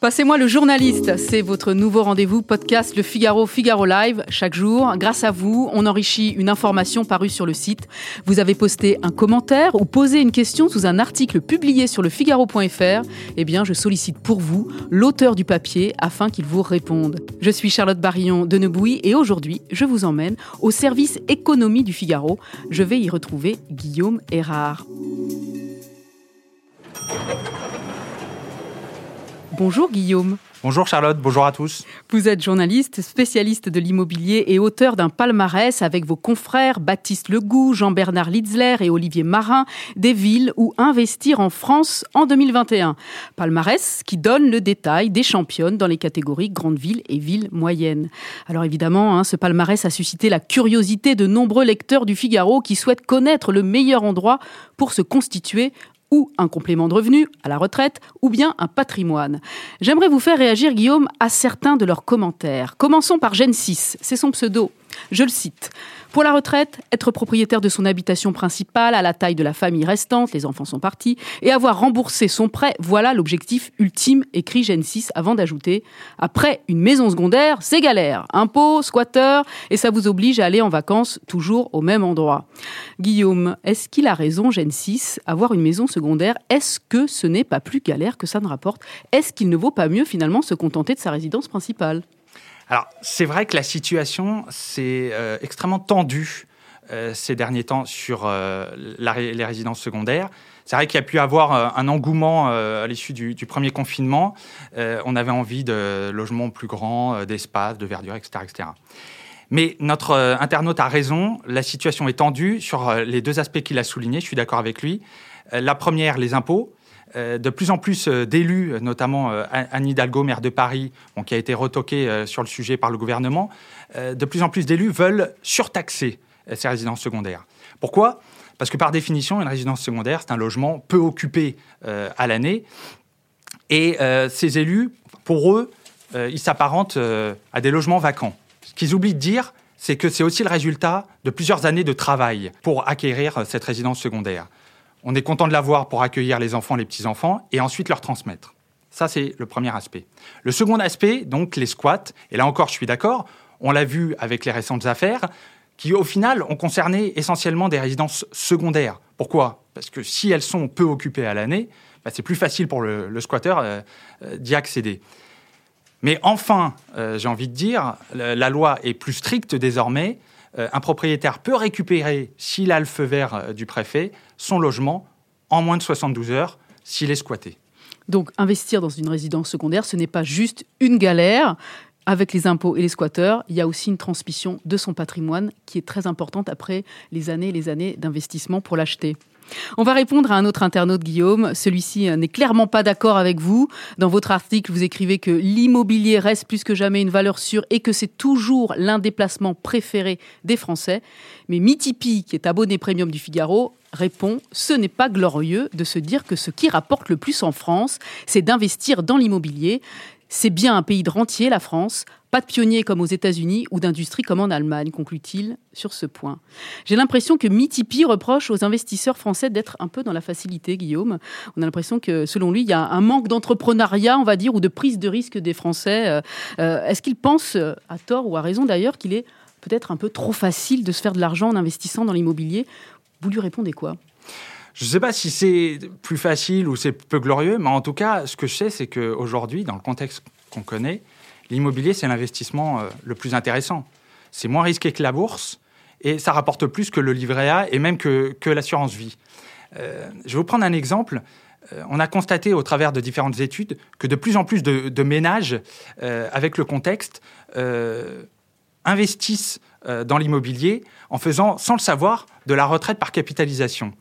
Passez-moi le journaliste, c'est votre nouveau rendez-vous podcast Le Figaro Figaro Live chaque jour. Grâce à vous, on enrichit une information parue sur le site. Vous avez posté un commentaire ou posé une question sous un article publié sur le figaro.fr. Eh bien, je sollicite pour vous l'auteur du papier afin qu'il vous réponde. Je suis Charlotte Barillon de Nebouy et aujourd'hui, je vous emmène au service économie du Figaro. Je vais y retrouver Guillaume Erard. Bonjour Guillaume. Bonjour Charlotte, bonjour à tous. Vous êtes journaliste, spécialiste de l'immobilier et auteur d'un palmarès avec vos confrères Baptiste Legout, Jean-Bernard Litzler et Olivier Marin des villes où investir en France en 2021. Palmarès qui donne le détail des championnes dans les catégories grandes villes et villes moyennes. Alors évidemment, hein, ce palmarès a suscité la curiosité de nombreux lecteurs du Figaro qui souhaitent connaître le meilleur endroit pour se constituer ou un complément de revenu à la retraite, ou bien un patrimoine. J'aimerais vous faire réagir, Guillaume, à certains de leurs commentaires. Commençons par Gen 6, c'est son pseudo. Je le cite. Pour la retraite, être propriétaire de son habitation principale à la taille de la famille restante, les enfants sont partis, et avoir remboursé son prêt, voilà l'objectif ultime, écrit Gen 6 avant d'ajouter Après une maison secondaire, c'est galère. Impôts, squatteurs, et ça vous oblige à aller en vacances toujours au même endroit. Guillaume, est-ce qu'il a raison, Gen 6 Avoir une maison secondaire, est-ce que ce n'est pas plus galère que ça ne rapporte? Est-ce qu'il ne vaut pas mieux finalement se contenter de sa résidence principale? Alors, c'est vrai que la situation, c'est euh, extrêmement tendue euh, ces derniers temps sur euh, les résidences secondaires. C'est vrai qu'il y a pu avoir un engouement à l'issue du, premier confinement. on avait envie de logements plus grands, d'espace, de verdure, etc., etc. Mais notre internaute a raison, la situation est tendue sur les deux aspects qu'il a soulignés, je suis d'accord avec lui. la première, les impôts. Euh, de plus en plus euh, d'élus, notamment euh, Anne Hidalgo, maire de Paris, qui a été retoquée sur le sujet par le gouvernement, de plus en plus d'élus veulent surtaxer ces résidences secondaires. Pourquoi? Parce que par définition, une résidence secondaire, c'est un logement peu occupé à l'année. Et ces élus, pour eux, ils s'apparentent à des logements vacants. Ce qu'ils oublient de dire, c'est que c'est aussi le résultat de plusieurs années de travail pour acquérir cette résidence secondaire. On est content de l'avoir pour accueillir les enfants, les petits-enfants, et ensuite leur transmettre. Ça, c'est le premier aspect. Le second aspect, donc les squats, et là encore, je suis d'accord, on l'a vu avec les récentes affaires, qui au final ont concerné essentiellement des résidences secondaires. Pourquoi? Parce que si elles sont peu occupées à l'année, bah, c'est plus facile pour le, le squatteur euh, euh, d'y accéder. Mais enfin, euh, j'ai envie de dire, la loi est plus stricte désormais. Un propriétaire peut récupérer, s'il a le feu vert du préfet, son logement en moins de 72 heures s'il est squatté. Donc investir dans une résidence secondaire, ce n'est pas juste une galère. Avec les impôts et les squatteurs, il y a aussi une transmission de son patrimoine qui est très importante après les années et les années d'investissement pour l'acheter. On va répondre à un autre internaute, Guillaume. Celui-ci euh, n'est clairement pas d'accord avec vous. Dans votre article, vous écrivez que l'immobilier reste plus que jamais une valeur sûre et que c'est toujours l'un des placements préférés des Français. Mais Mitipi, qui est abonné premium du Figaro, répond Ce n'est pas glorieux de se dire que ce qui rapporte le plus en France, c'est d'investir dans l'immobilier. C'est bien un pays de rentier, la France, pas de pionniers comme aux États-Unis ou d'industrie comme en Allemagne, conclut-il sur ce point. J'ai l'impression que Mitipi reproche aux investisseurs français d'être un peu dans la facilité, Guillaume. On a l'impression que, selon lui, il y a un manque d'entrepreneuriat, on va dire, ou de prise de risque des Français. Euh, euh, est-ce qu'il pense, à tort ou à raison d'ailleurs, qu'il est peut-être un peu trop facile de se faire de l'argent en investissant dans l'immobilier? Vous lui répondez quoi? Je ne sais pas si c'est plus facile ou c'est peu glorieux, mais en tout cas, ce que je sais, c'est qu'aujourd'hui, dans le contexte qu'on connaît, l'immobilier, c'est l'investissement euh, le plus intéressant. C'est moins risqué que la bourse et ça rapporte plus que le livret A et même que, l'assurance vie. Euh, je vais vous prendre un exemple. Euh, on a constaté au travers de différentes études que de plus en plus de, ménages, avec le contexte, investissent dans l'immobilier en faisant, sans le savoir, de la retraite par capitalisation.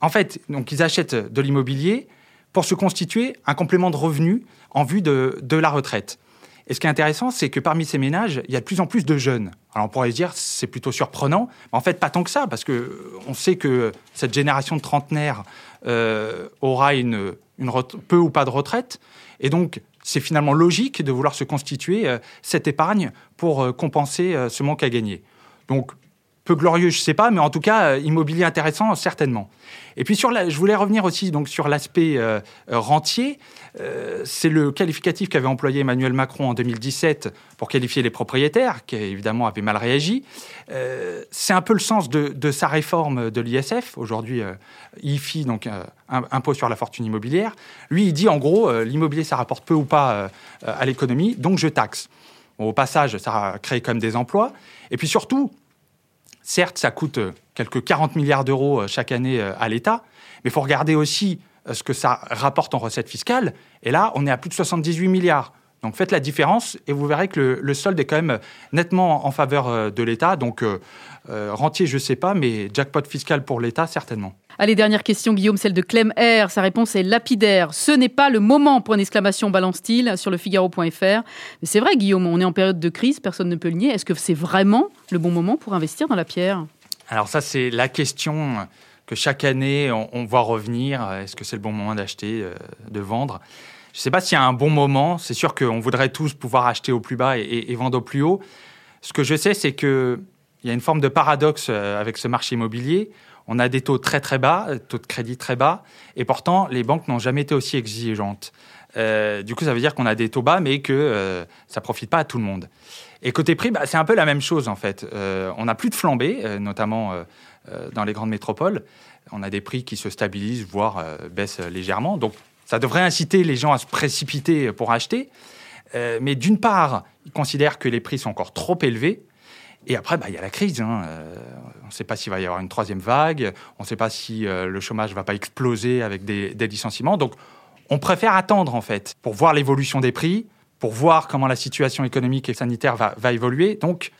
En fait, donc, ils achètent de l'immobilier pour se constituer un complément de revenu en vue de, la retraite. Et ce qui est intéressant, c'est que parmi ces ménages, il y a de plus en plus de jeunes. Alors on pourrait se dire, c'est plutôt surprenant, mais en fait pas tant que ça, parce que on sait que cette génération de trentenaires euh, aura une, peu ou pas de retraite, et donc c'est finalement logique de vouloir se constituer euh, cette épargne pour euh, compenser ce manque à gagner. Donc peu glorieux, je sais pas, mais en tout cas, euh, immobilier intéressant, certainement. Et puis sur la, je voulais revenir aussi donc sur l'aspect euh, euh, rentier. c'est le qualificatif qu'avait employé Emmanuel Macron en 2017 pour qualifier les propriétaires, qui évidemment avaient mal réagi. c'est un peu le sens de, sa réforme de l'ISF, aujourd'hui IFI, donc impôt sur la fortune immobilière. Lui, il dit en gros, l'immobilier, ça rapporte peu ou pas à l'économie, donc je taxe. au passage, ça a créé même des emplois. Et puis surtout, Certes, ça coûte euh, quelques 40 milliards d'euros euh, chaque année euh, à l'État, mais il faut regarder aussi ce que ça rapporte en recettes fiscales. Et là, on est à plus de 78 milliards. Donc faites la différence et vous verrez que le, solde est quand même nettement en faveur de l'État. Donc rentier, je ne sais pas, mais jackpot fiscal pour l'État, certainement. Allez, dernière question, Guillaume, celle de Clem R. Sa réponse est lapidaire. Ce n'est pas le moment, point d'exclamation, balance-t-il sur le Figaro.fr. Mais c'est vrai, Guillaume, on est en période de crise, personne ne peut le nier. Est-ce que c'est vraiment le bon moment pour investir dans la pierre? Alors ça, c'est la question que chaque année, on, voit revenir. Est-ce que c'est le bon moment d'acheter, euh, de vendre? Je ne sais pas s'il y a un bon moment. C'est sûr qu'on voudrait tous pouvoir acheter au plus bas et, vendre au plus haut. Ce que je sais, c'est qu'il y a une forme de paradoxe euh, avec ce marché immobilier on a des taux très très bas, euh, taux de crédit très bas, et pourtant les banques n'ont jamais été aussi exigeantes. Euh, du coup, ça veut dire qu'on a des taux bas, mais que euh, ça profite pas à tout le monde. Et côté prix, bah, c'est un peu la même chose en fait. on n'a plus de flambée, notamment dans les grandes métropoles. On a des prix qui se stabilisent, voire baissent légèrement. Donc, ça devrait inciter les gens à se précipiter pour acheter. mais d'une part, ils considèrent que les prix sont encore trop élevés. Et après, bah, il y a la crise. Hein. Euh, on ne sait pas s'il va y avoir une troisième vague. On ne sait pas si euh, le chômage ne va pas exploser avec des, licenciements. Donc, on préfère attendre, en fait, pour voir l'évolution des prix, pour voir comment la situation économique et sanitaire va, évoluer. Donc,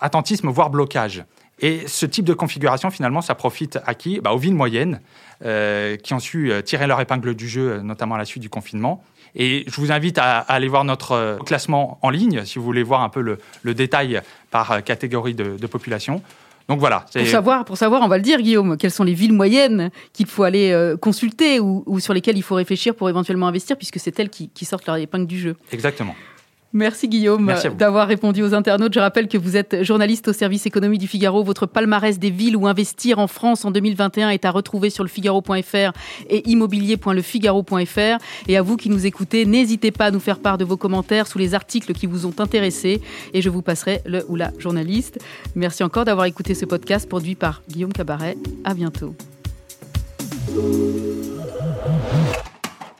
attentisme, voire blocage. Et ce type de configuration, finalement, ça profite à qui? Bah, Aux villes moyennes, euh, qui ont su tirer leur épingle du jeu, notamment à la suite du confinement. Et je vous invite à, aller voir notre euh, classement en ligne, si vous voulez voir un peu le, détail par euh, catégorie de, population. Donc voilà. Pour savoir, pour savoir, on va le dire, Guillaume, quelles sont les villes moyennes qu'il faut aller euh, consulter ou, sur lesquelles il faut réfléchir pour éventuellement investir, puisque c'est elles qui, qui sortent leur épingle du jeu. Exactement. Merci Guillaume d'avoir répondu aux internautes. Je rappelle que vous êtes journaliste au service économie du Figaro. Votre palmarès des villes où investir en France en 2021 est à retrouver sur le Figaro.fr et immobilier.lefigaro.fr. Et à vous qui nous écoutez, n'hésitez pas à nous faire part de vos commentaires sous les articles qui vous ont intéressé et je vous passerai le ou la journaliste. Merci encore d'avoir écouté ce podcast produit par Guillaume Cabaret. À bientôt.